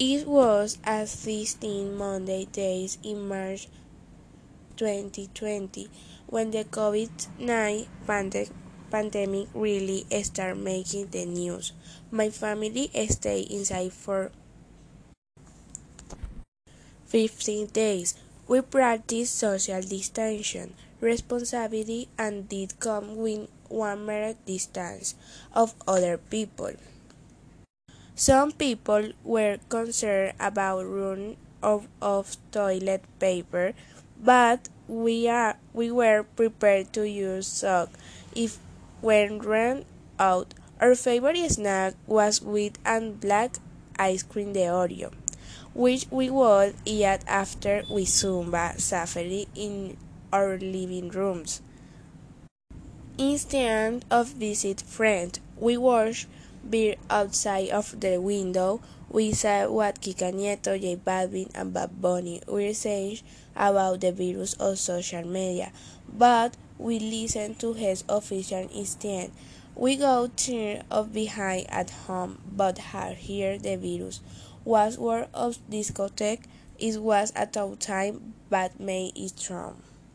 It was a 16 Monday days in March 2020 when the COVID-19 pandemic really started making the news. My family stayed inside for 15 days. We practiced social distancing, responsibility, and did come with one meter distance of other people. Some people were concerned about run out of toilet paper, but we are we were prepared to use sock if when ran out. Our favorite snack was wheat and black ice cream de Oreo, which we would eat after we Zumba safari in our living rooms. Instead of visit friends, we watched beer outside of the window. We saw what Kika Nieto, J Balvin, and Bad Bunny were saying about the virus on social media, but we listened to his official instead. We got tired of behind at home, but had here the virus was word of discotheque. It was a tough time, but made it strong.